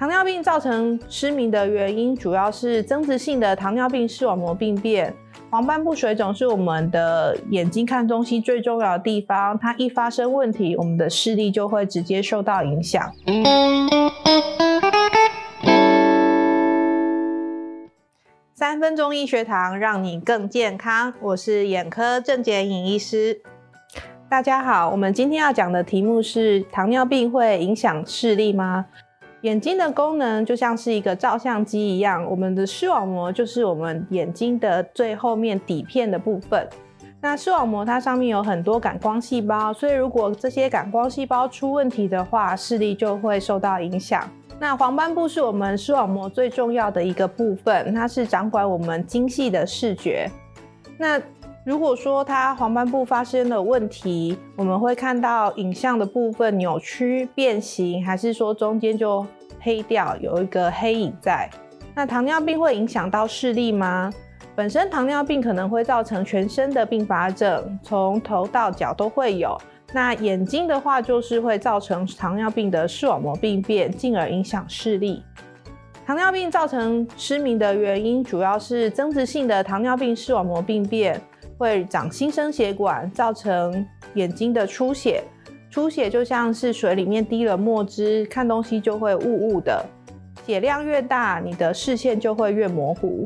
糖尿病造成失明的原因，主要是增殖性的糖尿病视网膜病变。黄斑部水肿是我们的眼睛看东西最重要的地方，它一发生问题，我们的视力就会直接受到影响。三分钟医学堂，让你更健康。我是眼科郑洁颖医师。大家好，我们今天要讲的题目是：糖尿病会影响视力吗？眼睛的功能就像是一个照相机一样，我们的视网膜就是我们眼睛的最后面底片的部分。那视网膜它上面有很多感光细胞，所以如果这些感光细胞出问题的话，视力就会受到影响。那黄斑部是我们视网膜最重要的一个部分，它是掌管我们精细的视觉。那如果说它黄斑部发生了问题，我们会看到影像的部分扭曲、变形，还是说中间就黑掉，有一个黑影在？那糖尿病会影响到视力吗？本身糖尿病可能会造成全身的并发症，从头到脚都会有。那眼睛的话，就是会造成糖尿病的视网膜病变，进而影响视力。糖尿病造成失明的原因，主要是增殖性的糖尿病视网膜病变。会长新生血管，造成眼睛的出血。出血就像是水里面滴了墨汁，看东西就会雾雾的。血量越大，你的视线就会越模糊。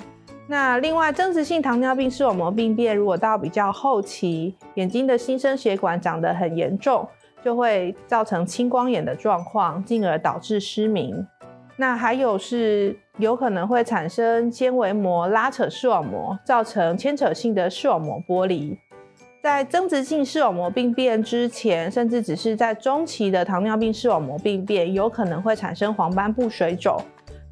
那另外，增殖性糖尿病视网膜病变，如果到比较后期，眼睛的新生血管长得很严重，就会造成青光眼的状况，进而导致失明。那还有是有可能会产生纤维膜拉扯视网膜，造成牵扯性的视网膜剥离。在增殖性视网膜病变之前，甚至只是在中期的糖尿病视网膜病变，有可能会产生黄斑部水肿。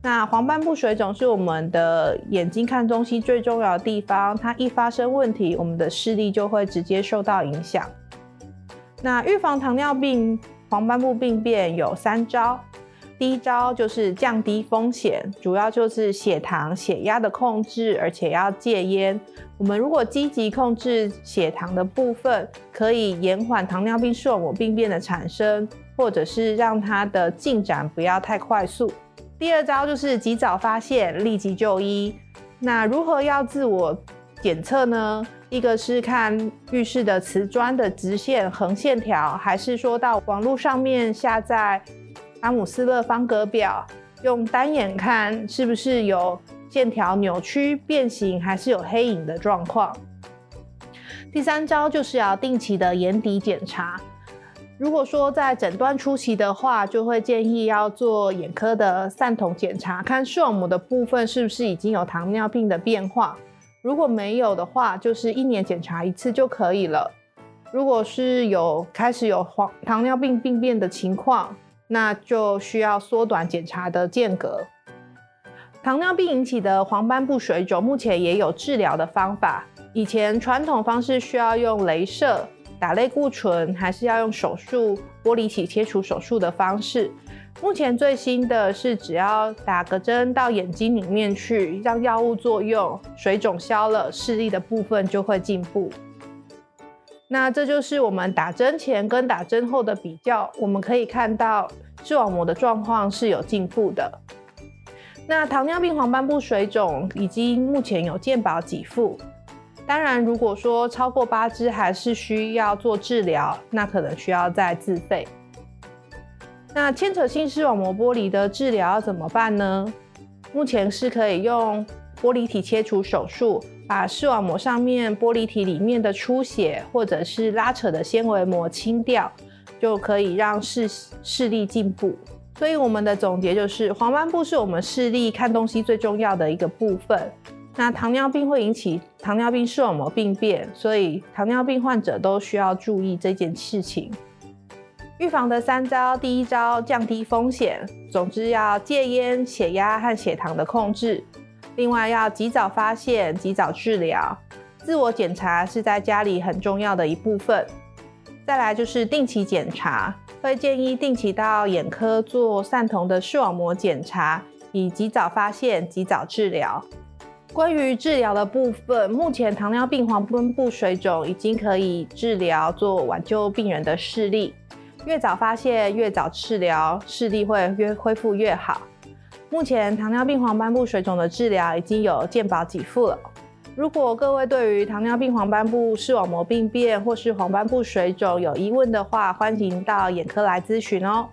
那黄斑部水肿是我们的眼睛看东西最重要的地方，它一发生问题，我们的视力就会直接受到影响。那预防糖尿病黄斑部病变有三招。第一招就是降低风险，主要就是血糖、血压的控制，而且要戒烟。我们如果积极控制血糖的部分，可以延缓糖尿病视网膜病变的产生，或者是让它的进展不要太快速。第二招就是及早发现，立即就医。那如何要自我检测呢？一个是看浴室的瓷砖的直线、横线条，还是说到网络上面下载？阿姆斯勒方格表，用单眼看是不是有线条扭曲、变形，还是有黑影的状况。第三招就是要定期的眼底检查。如果说在诊断初期的话，就会建议要做眼科的散瞳检查，看视网膜的部分是不是已经有糖尿病的变化。如果没有的话，就是一年检查一次就可以了。如果是有开始有黄糖尿病病变的情况，那就需要缩短检查的间隔。糖尿病引起的黄斑部水肿，目前也有治疗的方法。以前传统方式需要用雷射、打类固醇，还是要用手术玻璃体切除手术的方式。目前最新的是，只要打个针到眼睛里面去，让药物作用，水肿消了，视力的部分就会进步。那这就是我们打针前跟打针后的比较，我们可以看到视网膜的状况是有进步的。那糖尿病黄斑部水肿已经目前有健保给付，当然如果说超过八支还是需要做治疗，那可能需要再自费。那牵扯性视网膜剥离的治疗要怎么办呢？目前是可以用玻璃体切除手术。把视网膜上面玻璃体里面的出血或者是拉扯的纤维膜清掉，就可以让视视力进步。所以我们的总结就是，黄斑部是我们视力看东西最重要的一个部分。那糖尿病会引起糖尿病视网膜病变，所以糖尿病患者都需要注意这件事情。预防的三招，第一招降低风险，总之要戒烟、血压和血糖的控制。另外要及早发现、及早治疗，自我检查是在家里很重要的一部分。再来就是定期检查，会建议定期到眼科做散瞳的视网膜检查，以及早发现、及早治疗。关于治疗的部分，目前糖尿病黄斑部水肿已经可以治疗，做挽救病人的视力。越早发现、越早治疗，视力会越恢复越好。目前糖尿病黄斑部水肿的治疗已经有健保给付了。如果各位对于糖尿病黄斑部视网膜病变或是黄斑部水肿有疑问的话，欢迎到眼科来咨询哦。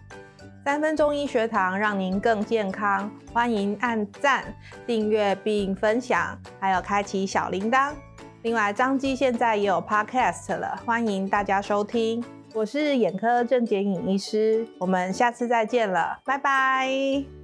三分钟医学堂让您更健康，欢迎按赞、订阅并分享，还有开启小铃铛。另外，张基现在也有 Podcast 了，欢迎大家收听。我是眼科郑洁颖医师，我们下次再见了，拜拜。